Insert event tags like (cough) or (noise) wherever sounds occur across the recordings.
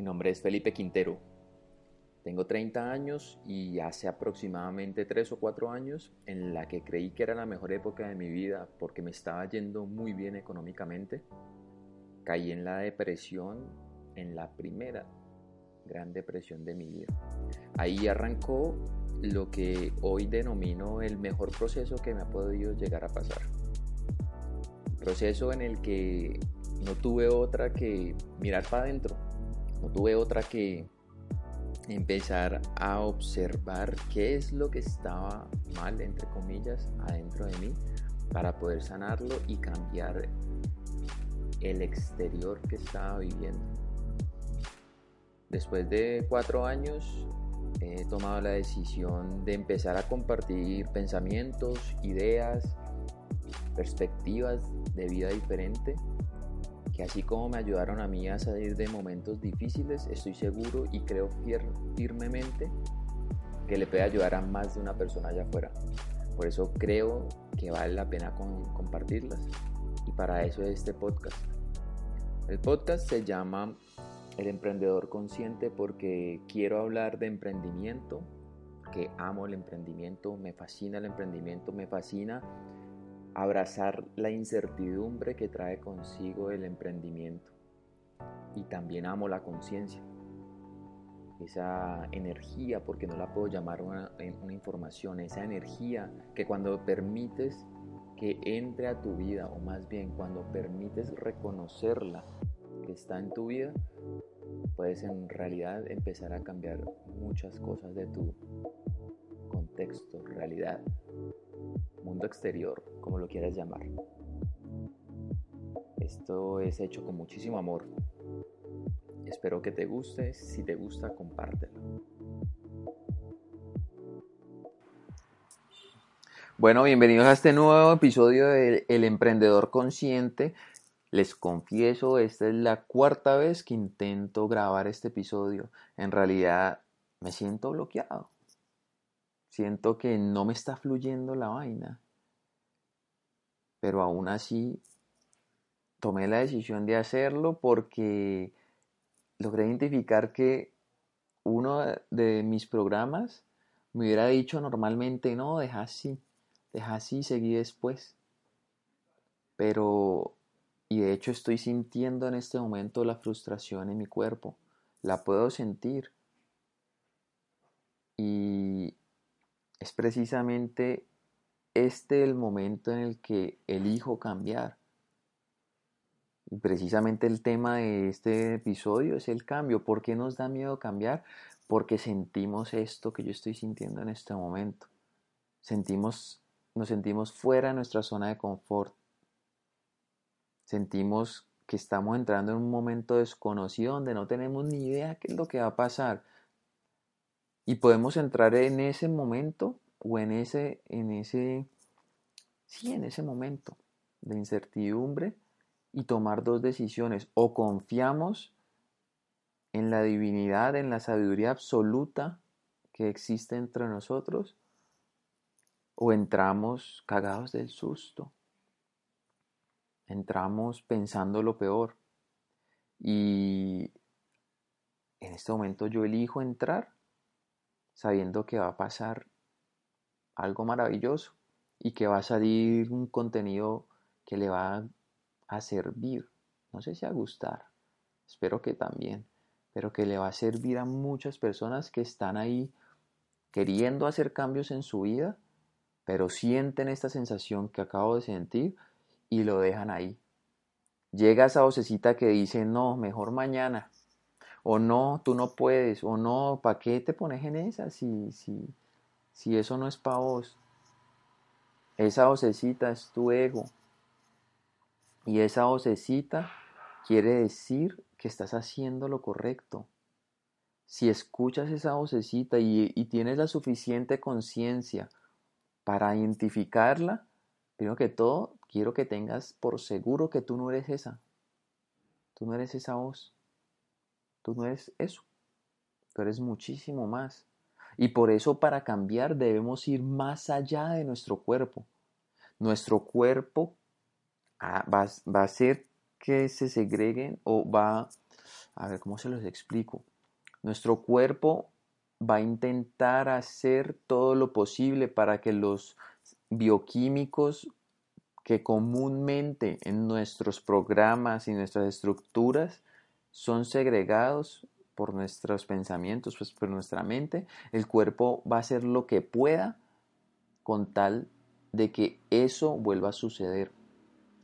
Mi nombre es Felipe Quintero. Tengo 30 años y hace aproximadamente 3 o 4 años en la que creí que era la mejor época de mi vida porque me estaba yendo muy bien económicamente, caí en la depresión, en la primera gran depresión de mi vida. Ahí arrancó lo que hoy denomino el mejor proceso que me ha podido llegar a pasar. Proceso en el que no tuve otra que mirar para adentro no tuve otra que empezar a observar qué es lo que estaba mal, entre comillas, adentro de mí para poder sanarlo y cambiar el exterior que estaba viviendo. Después de cuatro años he tomado la decisión de empezar a compartir pensamientos, ideas, perspectivas de vida diferente así como me ayudaron a mí a salir de momentos difíciles, estoy seguro y creo firmemente que le puede ayudar a más de una persona allá afuera. Por eso creo que vale la pena compartirlas. Y para eso es este podcast. El podcast se llama El Emprendedor Consciente porque quiero hablar de emprendimiento, que amo el emprendimiento, me fascina el emprendimiento, me fascina abrazar la incertidumbre que trae consigo el emprendimiento. Y también amo la conciencia, esa energía, porque no la puedo llamar una, información, esa energía que cuando permites que entre a tu vida, o más bien cuando permites reconocerla que está en tu vida, puedes en realidad empezar a cambiar muchas cosas de tu contexto, realidad mundo exterior, como lo quieras llamar. Esto es hecho con muchísimo amor. Espero que te guste. Si te gusta, compártelo. Bueno, bienvenidos a este nuevo episodio de El Emprendedor Consciente. Les confieso, esta es la cuarta vez que intento grabar este episodio. En realidad me siento bloqueado. Siento que no me está fluyendo la vaina. Pero aún así tomé la decisión de hacerlo porque logré identificar que uno de mis programas me hubiera dicho normalmente, no, deja así, deja así, seguí después. Pero, y de hecho estoy sintiendo en este momento la frustración en mi cuerpo, la puedo sentir. Y es precisamente este el momento en el que elijo cambiar. Y precisamente el tema de este episodio es el cambio. ¿Por qué nos da miedo cambiar? Porque sentimos esto que yo estoy sintiendo en este momento. Sentimos, nos sentimos fuera de nuestra zona de confort. Sentimos que estamos entrando en un momento desconocido donde no tenemos ni idea qué es lo que va a pasar. Y podemos entrar en ese momento o en ese, en ese, sí, en ese momento de incertidumbre y tomar dos decisiones. O confiamos en la divinidad, en la sabiduría absoluta que existe entre nosotros, o entramos cagados del susto. Entramos pensando lo peor. Y en este momento yo elijo entrar sabiendo que va a pasar algo maravilloso y que va a salir un contenido que le va a servir, no sé si a gustar, espero que también, pero que le va a servir a muchas personas que están ahí queriendo hacer cambios en su vida, pero sienten esta sensación que acabo de sentir y lo dejan ahí. Llega esa vocecita que dice, no, mejor mañana, o no, tú no puedes, o no, ¿para qué te pones en esa si, si, si eso no es para vos? Esa vocecita es tu ego. Y esa vocecita quiere decir que estás haciendo lo correcto. Si escuchas esa vocecita y, y tienes la suficiente conciencia para identificarla, primero que todo, quiero que tengas por seguro que tú no eres esa. Tú no eres esa voz. Tú no eres eso. Tú eres muchísimo más. Y por eso para cambiar debemos ir más allá de nuestro cuerpo. Nuestro cuerpo ah, va, va a hacer que se segreguen o va, a ver cómo se los explico. Nuestro cuerpo va a intentar hacer todo lo posible para que los bioquímicos que comúnmente en nuestros programas y nuestras estructuras son segregados por nuestros pensamientos, pues por nuestra mente, el cuerpo va a hacer lo que pueda con tal de que eso vuelva a suceder,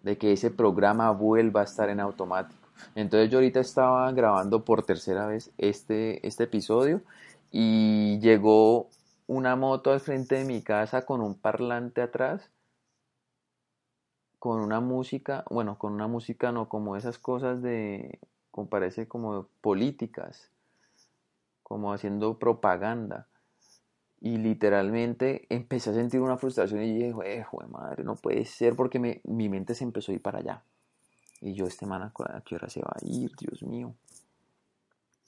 de que ese programa vuelva a estar en automático. Entonces yo ahorita estaba grabando por tercera vez este, este episodio y llegó una moto al frente de mi casa con un parlante atrás, con una música, bueno, con una música no, como esas cosas de, como parece como políticas, como haciendo propaganda. Y literalmente empecé a sentir una frustración y dije, eh, madre, no puede ser porque mi mente se empezó a ir para allá. Y yo, este man, ¿a qué hora se va a ir? Dios mío.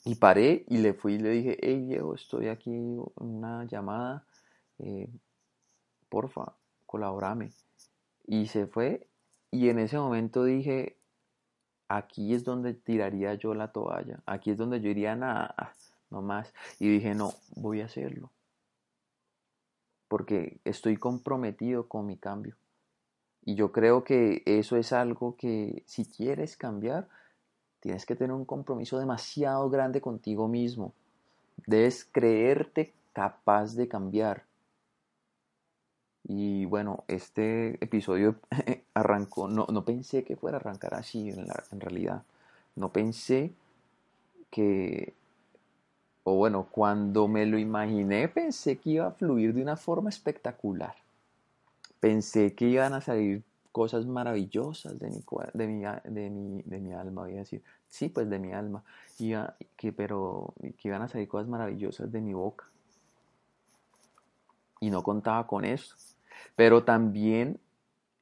Y paré y le fui y le dije, hey Diego, estoy aquí en una llamada, eh, porfa, colaborame. Y se fue y en ese momento dije, aquí es donde tiraría yo la toalla, aquí es donde yo iría, nada, no más. Y dije, no, voy a hacerlo. Porque estoy comprometido con mi cambio. Y yo creo que eso es algo que si quieres cambiar, tienes que tener un compromiso demasiado grande contigo mismo. Debes creerte capaz de cambiar. Y bueno, este episodio (laughs) arrancó, no, no pensé que fuera a arrancar así en, realidad. No pensé que, o bueno, cuando me lo imaginé pensé que iba a fluir de una forma espectacular pensé que iban a salir cosas maravillosas de mi, de mi, de mi, de mi alma, voy a decir, sí, pues de mi alma, que, pero que iban a salir cosas maravillosas de mi boca. Y no contaba con eso. Pero también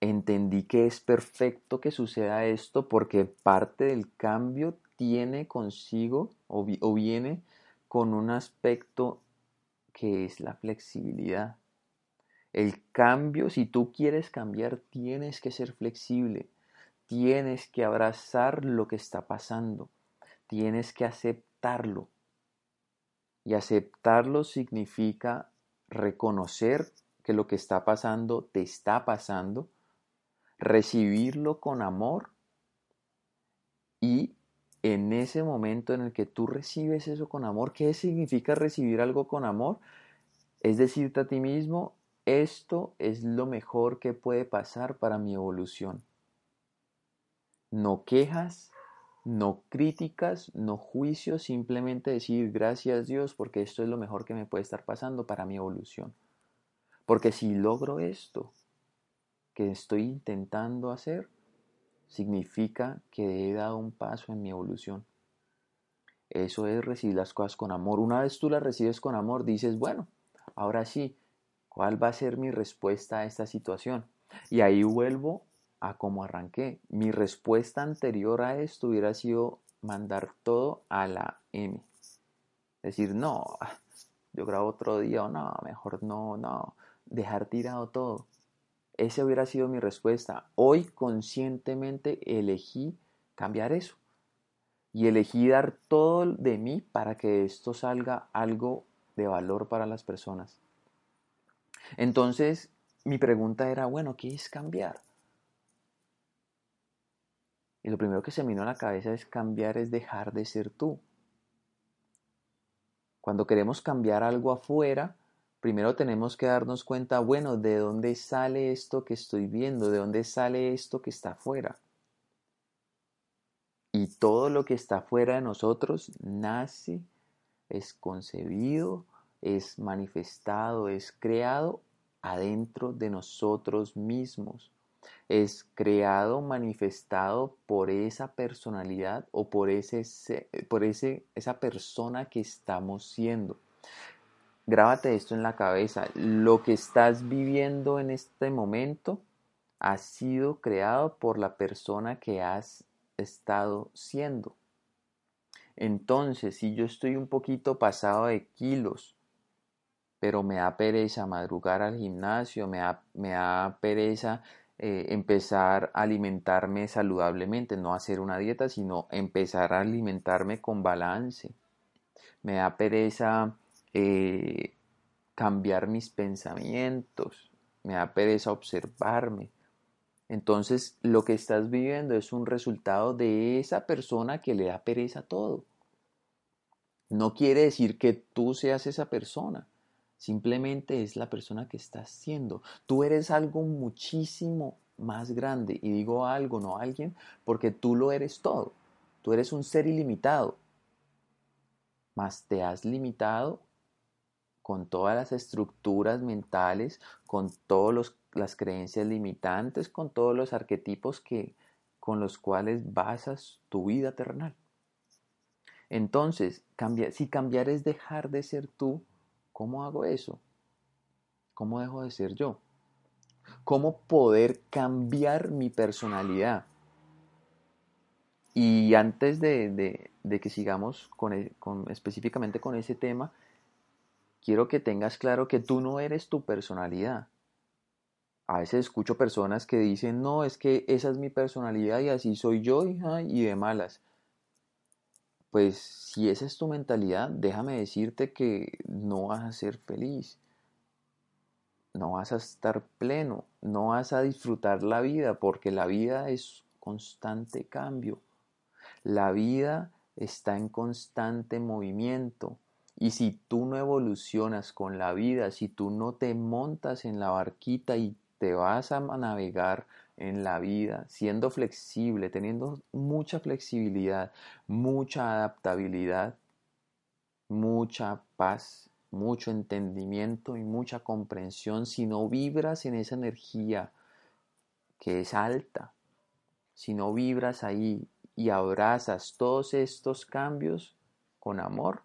entendí que es perfecto que suceda esto porque parte del cambio tiene consigo o, viene con un aspecto que es la flexibilidad. El cambio, si tú quieres cambiar, tienes que ser flexible, tienes que abrazar lo que está pasando, tienes que aceptarlo. Y aceptarlo significa reconocer que lo que está pasando te está pasando, recibirlo con amor y en ese momento en el que tú recibes eso con amor, ¿qué significa recibir algo con amor? Es decirte a ti mismo, esto es lo mejor que puede pasar para mi evolución. No quejas, no críticas, no juicios, simplemente decir gracias Dios porque esto es lo mejor que me puede estar pasando para mi evolución. Porque si logro esto que estoy intentando hacer, significa que he dado un paso en mi evolución. Eso es recibir las cosas con amor. Una vez tú las recibes con amor, dices, bueno, ahora sí, ¿Cuál va a ser mi respuesta a esta situación? Y ahí vuelvo a cómo arranqué. Mi respuesta anterior a esto hubiera sido mandar todo a la M. Decir, no, yo grabo otro día o no, mejor no, no, dejar tirado todo. Esa hubiera sido mi respuesta. Hoy conscientemente elegí cambiar eso. Y elegí dar todo de mí para que esto salga algo de valor para las personas. Entonces, mi pregunta era, bueno, ¿qué es cambiar? Y lo primero que se me vino a la cabeza es cambiar es dejar de ser tú. Cuando queremos cambiar algo afuera, primero tenemos que darnos cuenta, bueno, ¿de dónde sale esto que estoy viendo? ¿De dónde sale esto que está afuera? Y todo lo que está fuera de nosotros nace, es concebido es manifestado, es creado adentro de nosotros mismos. es creado, manifestado por esa personalidad o por, ese, por ese, esa persona que estamos siendo. Grábate esto en la cabeza. Lo que estás viviendo en este momento ha sido creado por la persona que has estado siendo. Entonces, si yo estoy un poquito pasado de kilos, pero me da pereza madrugar al gimnasio, me da, me da pereza eh, empezar a alimentarme saludablemente, no hacer una dieta, sino empezar a alimentarme con balance. Me da pereza eh, cambiar mis pensamientos, me da pereza observarme. Entonces lo que estás viviendo es un resultado de esa persona que le da pereza todo. No quiere decir que tú seas esa persona. Simplemente es la persona que estás siendo. Tú eres algo muchísimo más grande. Y digo algo, no alguien, porque tú lo eres todo. Tú eres un ser ilimitado. Mas te has limitado con todas las estructuras mentales, con todas las creencias limitantes, con todos los arquetipos que, con los cuales basas tu vida terrenal. Entonces, si cambiar es dejar de ser tú, ¿Cómo hago eso? ¿Cómo dejo de ser yo? ¿Cómo poder cambiar mi personalidad? Y antes de, que sigamos e, con, específicamente con ese tema, quiero que tengas claro que tú no eres tu personalidad. A veces escucho personas que dicen, no, es que esa es mi personalidad y así soy yo y de malas pues si esa es tu mentalidad, déjame decirte que no vas a ser feliz, no vas a estar pleno, no vas a disfrutar la vida, porque la vida es constante cambio. La vida está en constante movimiento. Y si tú no evolucionas con la vida, si tú no te montas en la barquita y te vas a navegar en la vida, siendo flexible, teniendo mucha flexibilidad, mucha adaptabilidad, mucha paz, mucho entendimiento y mucha comprensión, si no vibras en esa energía que es alta, si no vibras ahí y abrazas todos estos cambios con amor,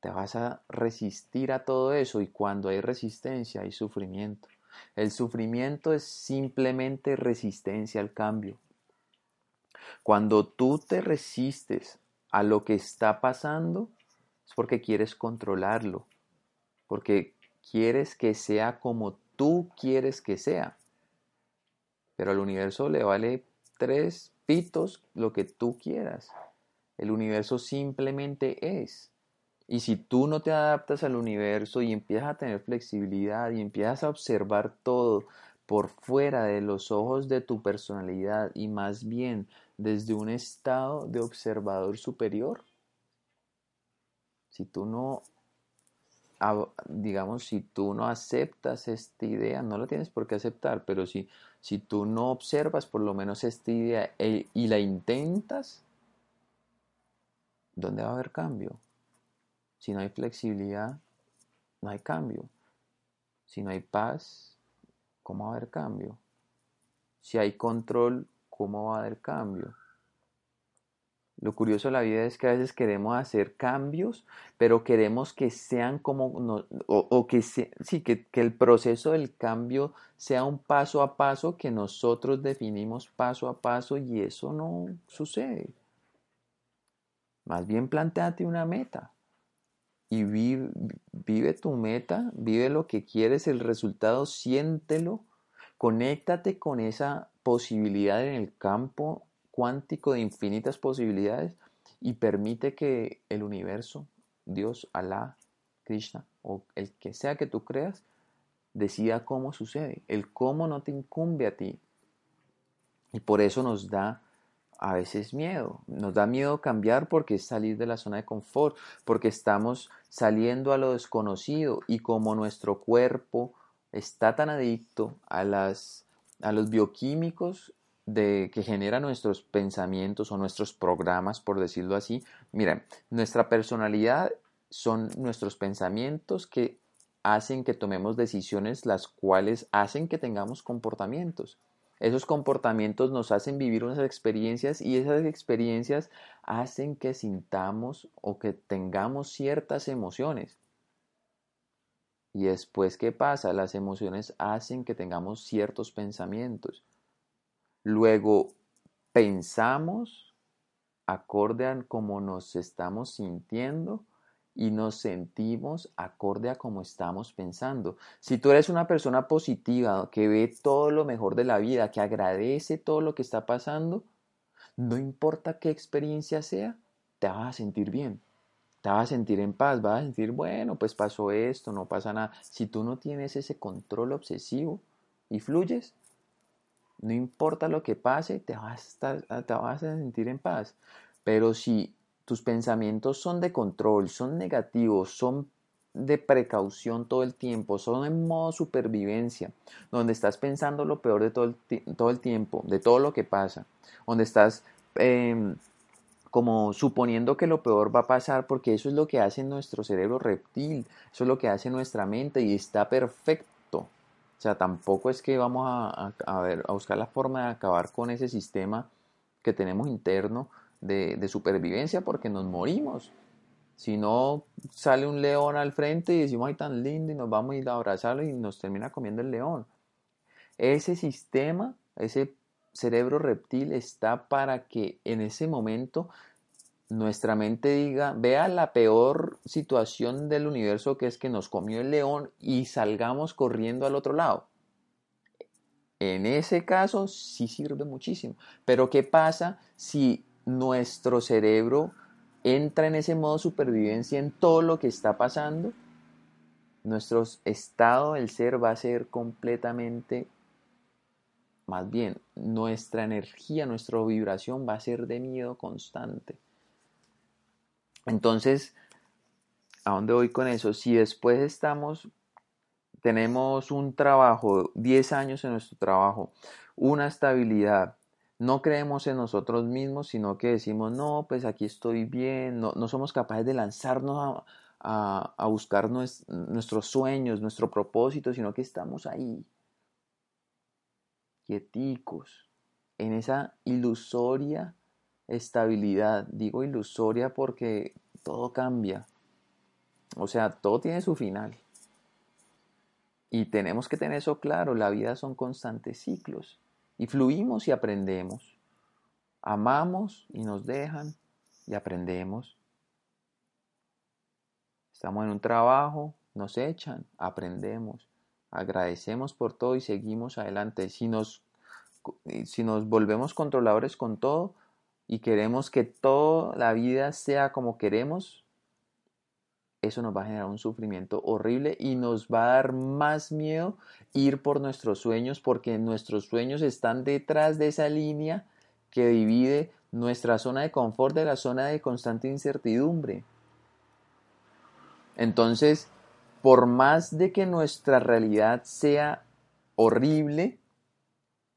te vas a resistir a todo eso y cuando hay resistencia hay sufrimiento. El sufrimiento es simplemente resistencia al cambio. Cuando tú te resistes a lo que está pasando, es porque quieres controlarlo, porque quieres que sea como tú quieres que sea. Pero al universo le vale tres pitos lo que tú quieras. El universo simplemente es. Y si tú no te adaptas al universo y empiezas a tener flexibilidad y empiezas a observar todo por fuera de los ojos de tu personalidad y más bien desde un estado de observador superior, si tú no, digamos, si tú no aceptas esta idea, no la tienes por qué aceptar, pero si, si tú no observas por lo menos esta idea e, y la intentas, ¿dónde va a haber cambio? Si no hay flexibilidad, no hay cambio. Si no hay paz, ¿cómo va a haber cambio? Si hay control, ¿cómo va a haber cambio? Lo curioso de la vida es que a veces queremos hacer cambios, pero queremos que sean como, o, que, sí, que, que el proceso del cambio sea un paso a paso que nosotros definimos paso a paso y eso no sucede. Más bien planteate una meta y vive, tu meta, vive lo que quieres, el resultado, siéntelo, conéctate con esa posibilidad en el campo cuántico de infinitas posibilidades y permite que el universo, Dios, Alá, Krishna o el que sea que tú creas, decida cómo sucede. El cómo no te incumbe a ti. Y por eso nos da a veces miedo. Nos da miedo cambiar porque es salir de la zona de confort, porque estamos saliendo a lo desconocido y como nuestro cuerpo está tan adicto a, las, a los bioquímicos de, que generan nuestros pensamientos o nuestros programas, por decirlo así, miren, nuestra personalidad son nuestros pensamientos que hacen que tomemos decisiones las cuales hacen que tengamos comportamientos. Esos comportamientos nos hacen vivir unas experiencias y esas experiencias hacen que sintamos o que tengamos ciertas emociones. Y después, ¿qué pasa? Las emociones hacen que tengamos ciertos pensamientos. Luego, pensamos acorde a cómo nos estamos sintiendo y nos sentimos acorde a cómo estamos pensando. Si tú eres una persona positiva, que ve todo lo mejor de la vida, que agradece todo lo que está pasando, no importa qué experiencia sea, te vas a sentir bien, te vas a sentir en paz, vas a sentir, bueno, pues pasó esto, no pasa nada. Si tú no tienes ese control obsesivo y fluyes, no importa lo que pase, te vas a, te vas a sentir en paz. Pero si tus pensamientos son de control, son negativos, son de precaución todo el tiempo, son en modo supervivencia, donde estás pensando lo peor de todo el, todo el tiempo, de todo lo que pasa, donde estás em, como suponiendo que lo peor va a pasar, porque eso es lo que hace nuestro cerebro reptil, eso es lo que hace nuestra mente y está perfecto. O sea, tampoco es que vamos a, a, ver, a buscar la forma de acabar con ese sistema que tenemos interno de, supervivencia porque nos morimos. Si no sale un león al frente y decimos, ay, tan lindo, y nos vamos a ir a abrazarlo y nos termina comiendo el león. Ese sistema, ese cerebro reptil está para que en ese momento nuestra mente diga, vea la peor situación del universo que es que nos comió el león y salgamos corriendo al otro lado. En ese caso sí sirve muchísimo. Pero ¿qué pasa si nuestro cerebro entra en ese modo supervivencia en todo lo que está pasando, nuestro estado del ser va a ser completamente, más bien, nuestra energía, nuestra vibración va a ser de miedo constante. Entonces, ¿a dónde voy con eso? Si después estamos, tenemos un trabajo, 10 años en nuestro trabajo, una estabilidad, no creemos en nosotros mismos, sino que decimos, no, pues aquí estoy bien, no, somos capaces de lanzarnos a, buscar nuestros sueños, nuestro propósito, sino que estamos ahí, quieticos, en esa ilusoria estabilidad. Digo ilusoria porque todo cambia. O sea, todo tiene su final. Y tenemos que tener eso claro, la vida son constantes ciclos y fluimos y aprendemos. Amamos y nos dejan y aprendemos. Estamos en un trabajo, nos echan, aprendemos. Agradecemos por todo y seguimos adelante. Si nos, si nos volvemos controladores con todo y queremos que toda la vida sea como queremos, eso nos va a generar un sufrimiento horrible y nos va a dar más miedo ir por nuestros sueños porque nuestros sueños están detrás de esa línea que divide nuestra zona de confort de la zona de constante incertidumbre. Entonces, por más de que nuestra realidad sea horrible,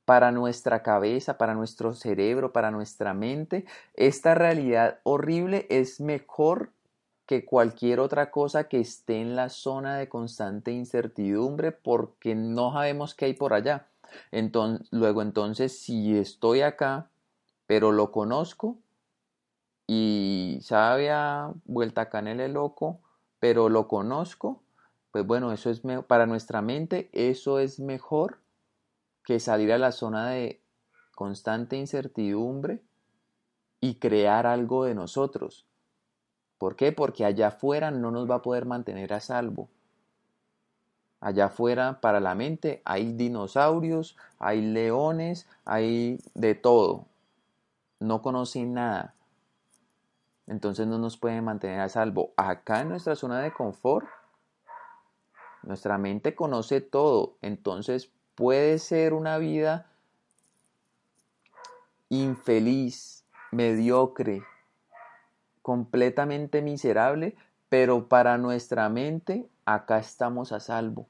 para nuestra cabeza, para nuestro cerebro, para nuestra mente, esta realidad horrible es mejor que cualquier otra cosa que esté en la zona de constante incertidumbre porque no sabemos qué hay por allá. Entonces, luego entonces, si estoy acá, pero lo conozco y sabe a vuelta canela loco, pero lo conozco, pues bueno, eso es para nuestra mente, eso es mejor que salir a la zona de constante incertidumbre y crear algo de nosotros. ¿Por qué? Porque allá afuera no nos va a poder mantener a salvo. Allá afuera, para la mente, hay dinosaurios, hay leones, hay de todo. No conocen nada. Entonces no nos pueden mantener a salvo. Acá en nuestra zona de confort, nuestra mente conoce todo. Entonces puede ser una vida infeliz, mediocre, completamente miserable, pero para nuestra mente acá estamos a salvo.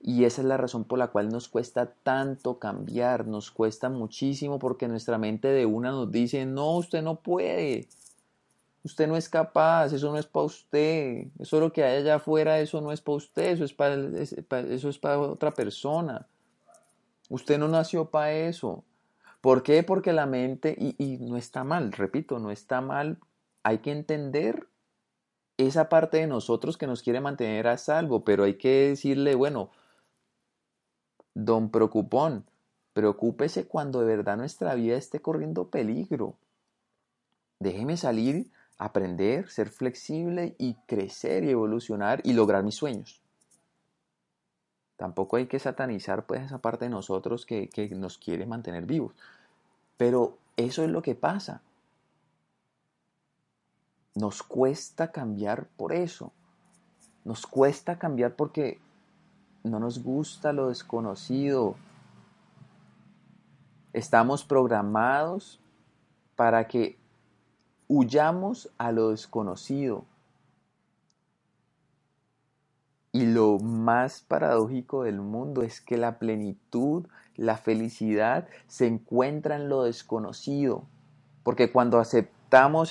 Y esa es la razón por la cual nos cuesta tanto cambiar, nos cuesta muchísimo porque nuestra mente de una nos dice, no, usted no puede, Usted no es capaz, eso no es para usted. Eso lo que hay allá afuera, eso no es para usted, eso es para, eso es para otra persona. Usted no nació para eso. ¿Por qué? Porque la mente, y, y no está mal, repito, no está mal. Hay que entender esa parte de nosotros que nos quiere mantener a salvo, pero hay que decirle, bueno, don preocupón, preocúpese cuando de verdad nuestra vida esté corriendo peligro. Déjeme salir, aprender, ser flexible y crecer y evolucionar y lograr mis sueños. Tampoco hay que satanizar pues esa parte de nosotros que, que nos quiere mantener vivos. Pero eso es lo que pasa. Nos cuesta cambiar por eso. Nos cuesta cambiar porque no nos gusta lo desconocido. Estamos programados para que huyamos a lo desconocido. Y lo más paradójico del mundo es que la plenitud, la felicidad se encuentra en lo desconocido. Porque cuando aceptamos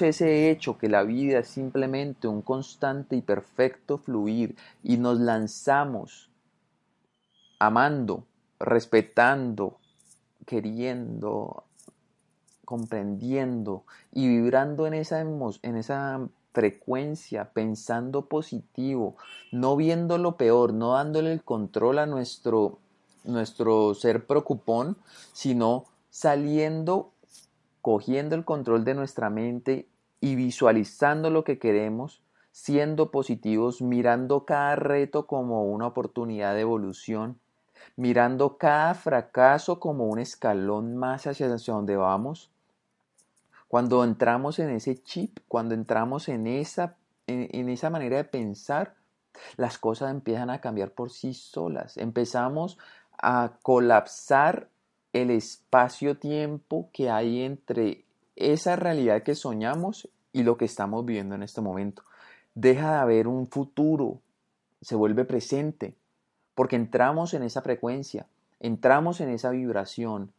ese hecho que la vida es simplemente un constante y perfecto fluir y nos lanzamos amando, respetando, queriendo, comprendiendo y vibrando en esa, en esa frecuencia, pensando positivo, no viendo lo peor, no dándole el control a nuestro, nuestro ser preocupón, sino saliendo, cogiendo el control de nuestra mente y visualizando lo que queremos, siendo positivos, mirando cada reto como una oportunidad de evolución, mirando cada fracaso como un escalón más hacia, donde vamos. Cuando entramos en ese chip, cuando entramos en esa, en, esa manera de pensar, las cosas empiezan a cambiar por sí solas. Empezamos a colapsar el espacio-tiempo que hay entre esa realidad que soñamos y lo que estamos viviendo en este momento. Deja de haber un futuro, se vuelve presente porque entramos en esa frecuencia, entramos en esa vibración.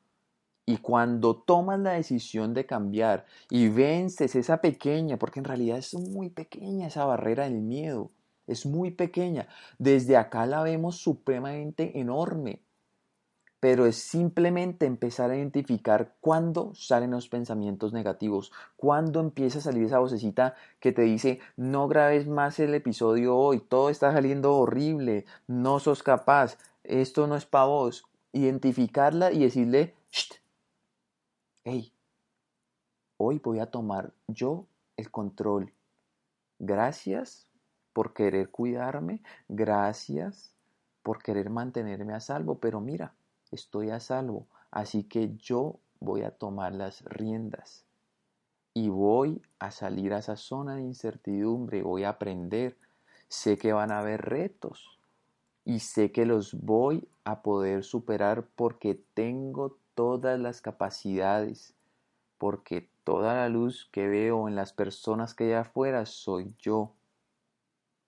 Y cuando tomas la decisión de cambiar y vences esa pequeña, porque en realidad es muy pequeña esa barrera del miedo, es muy pequeña, desde acá la vemos supremamente enorme, pero es simplemente empezar a identificar cuándo salen los pensamientos negativos, cuándo empieza a salir esa vocecita que te dice, no grabes más el episodio hoy, todo está saliendo horrible, no sos capaz, esto no es para vos. Identificarla y decirle, hey, hoy voy a tomar yo el control. Gracias por querer cuidarme, gracias por querer mantenerme a salvo, pero mira, estoy a salvo, así que yo voy a tomar las riendas y voy a salir a esa zona de incertidumbre, voy a aprender, sé que van a haber retos y sé que los voy a poder superar porque tengo todas las capacidades, porque toda la luz que veo en las personas que hay afuera soy yo,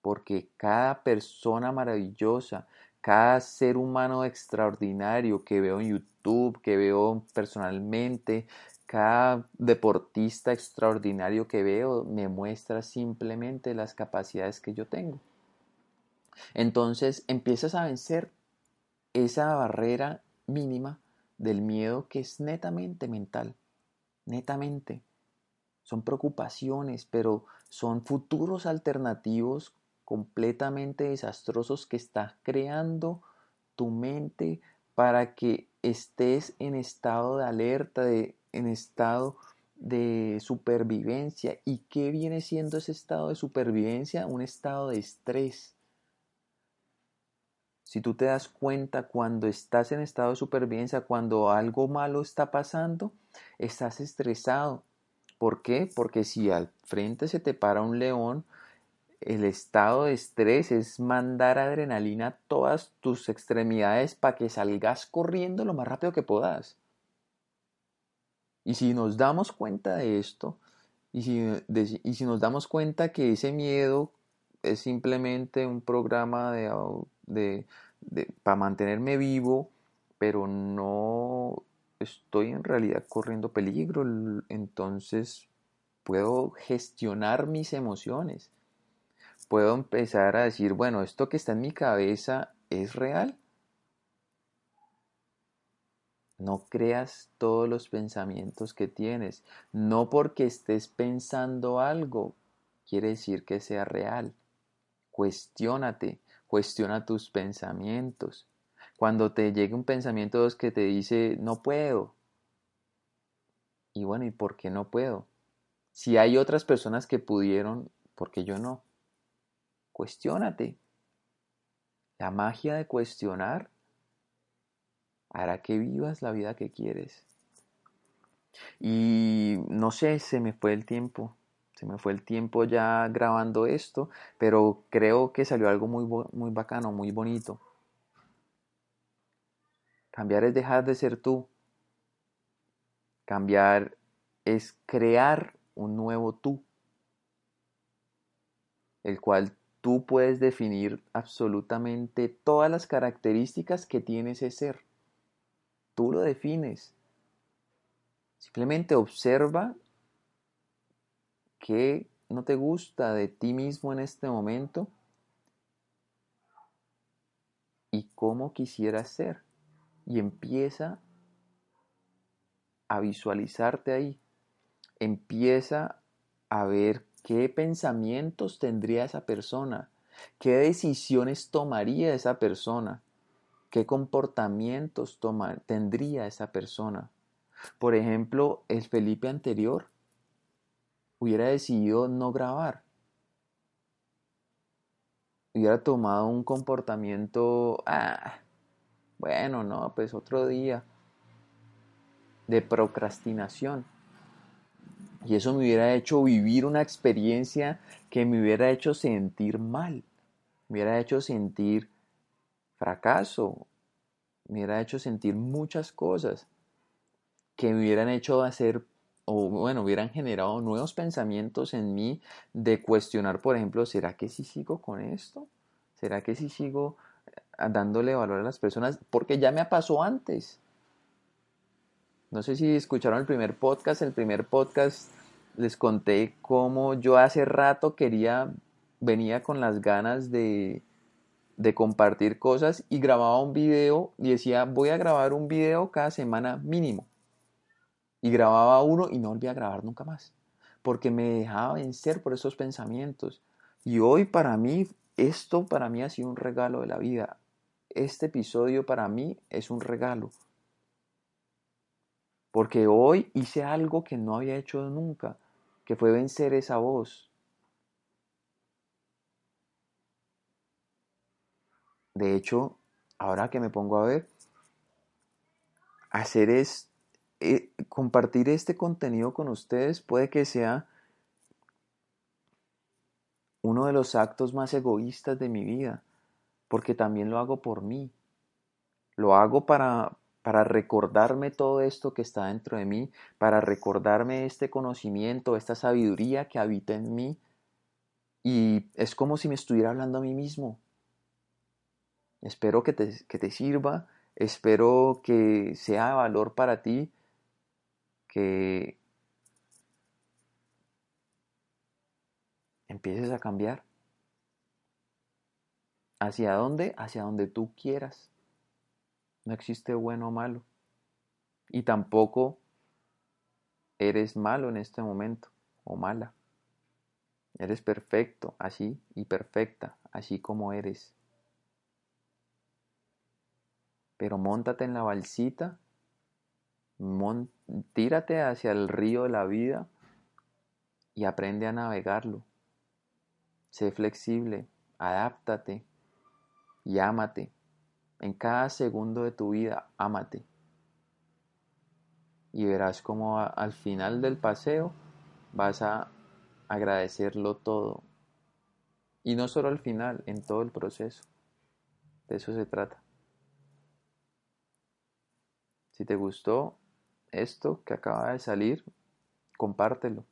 porque cada persona maravillosa cada ser humano extraordinario que veo en YouTube, que veo personalmente, cada deportista extraordinario que veo me muestra simplemente las capacidades que yo tengo. Entonces empiezas a vencer esa barrera mínima del miedo que es netamente mental, netamente. Son preocupaciones, pero son futuros alternativos completamente desastrosos que estás creando tu mente para que estés en estado de alerta, de, en estado de supervivencia. ¿Y qué viene siendo ese estado de supervivencia? Un estado de estrés. Si tú te das cuenta cuando estás en estado de supervivencia, cuando algo malo está pasando, estás estresado. ¿Por qué? Porque si al frente se te para un león, el estado de estrés es mandar adrenalina a todas tus extremidades para que salgas corriendo lo más rápido que puedas. Y si nos damos cuenta de esto, y si, nos damos cuenta que ese miedo es simplemente un programa de, para mantenerme vivo, pero no estoy en realidad corriendo peligro, entonces puedo gestionar mis emociones. Puedo empezar a decir, bueno, esto que está en mi cabeza es real. No creas todos los pensamientos que tienes. No porque estés pensando algo quiere decir que sea real. Cuestiónate, cuestiona tus pensamientos. Cuando te llegue un pensamiento que te dice, no puedo. Y bueno, ¿y por qué no puedo? Si hay otras personas que pudieron, ¿por qué yo no? Cuestiónate. La magia de cuestionar hará que vivas la vida que quieres. Y no sé, se me fue el tiempo. Se me fue el tiempo ya grabando esto, pero creo que salió algo muy, muy bacano, muy bonito. Cambiar es dejar de ser tú. Cambiar es crear un nuevo tú, el cual tú puedes definir absolutamente todas las características que tiene ese ser. Tú lo defines. Simplemente observa qué no te gusta de ti mismo en este momento y cómo quisieras ser. Y empieza a visualizarte ahí. Empieza a ver qué pensamientos tendría esa persona, qué decisiones tomaría esa persona, qué comportamientos tendría esa persona. Por ejemplo, el Felipe anterior hubiera decidido no grabar. Hubiera tomado un comportamiento, ah, bueno, no, pues otro día, de procrastinación. Y eso me hubiera hecho vivir una experiencia que me hubiera hecho sentir mal, me hubiera hecho sentir fracaso, me hubiera hecho sentir muchas cosas que me hubieran hecho hacer o bueno, hubieran generado nuevos pensamientos en mí de cuestionar, por ejemplo, ¿será que sí sigo con esto? ¿Será que sí sigo eh, dándole valor a las personas? Porque ya me pasó antes. No sé si escucharon el primer podcast. El primer podcast les conté cómo yo hace rato quería, venía con las ganas de, de compartir cosas y grababa un video y decía, voy a grabar un video cada semana mínimo. Y grababa uno y no volví a grabar nunca más. Porque me dejaba vencer por esos pensamientos. Y hoy para mí, esto para mí ha sido un regalo de la vida. Este episodio para mí es un regalo. Porque hoy hice algo que no había hecho nunca, que fue vencer esa voz. De hecho, ahora que me pongo a ver, hacer esto eh, compartir este contenido con ustedes puede que sea uno de los actos más egoístas de mi vida, porque también lo hago por mí. Lo hago para, para recordarme todo esto que está dentro de mí, para recordarme este conocimiento, esta sabiduría que habita en mí. Y es como si me estuviera hablando a mí mismo. Espero que te, que te sirva, espero que sea de valor para ti que empieces a cambiar. ¿Hacia dónde? Hacia donde tú quieras. No existe bueno o malo. Y tampoco eres malo en este momento o mala. Eres perfecto, así y perfecta, así como eres. Pero montate en la balsita tírate hacia el río de la vida y aprende a navegarlo. Sé flexible, adáptate y ámate. En cada segundo de tu vida, ámate. Y verás como al final del paseo vas a agradecerlo todo. Y no solo al final, en todo el proceso. De eso se trata. Si te gustó, esto que acaba de salir, compártelo.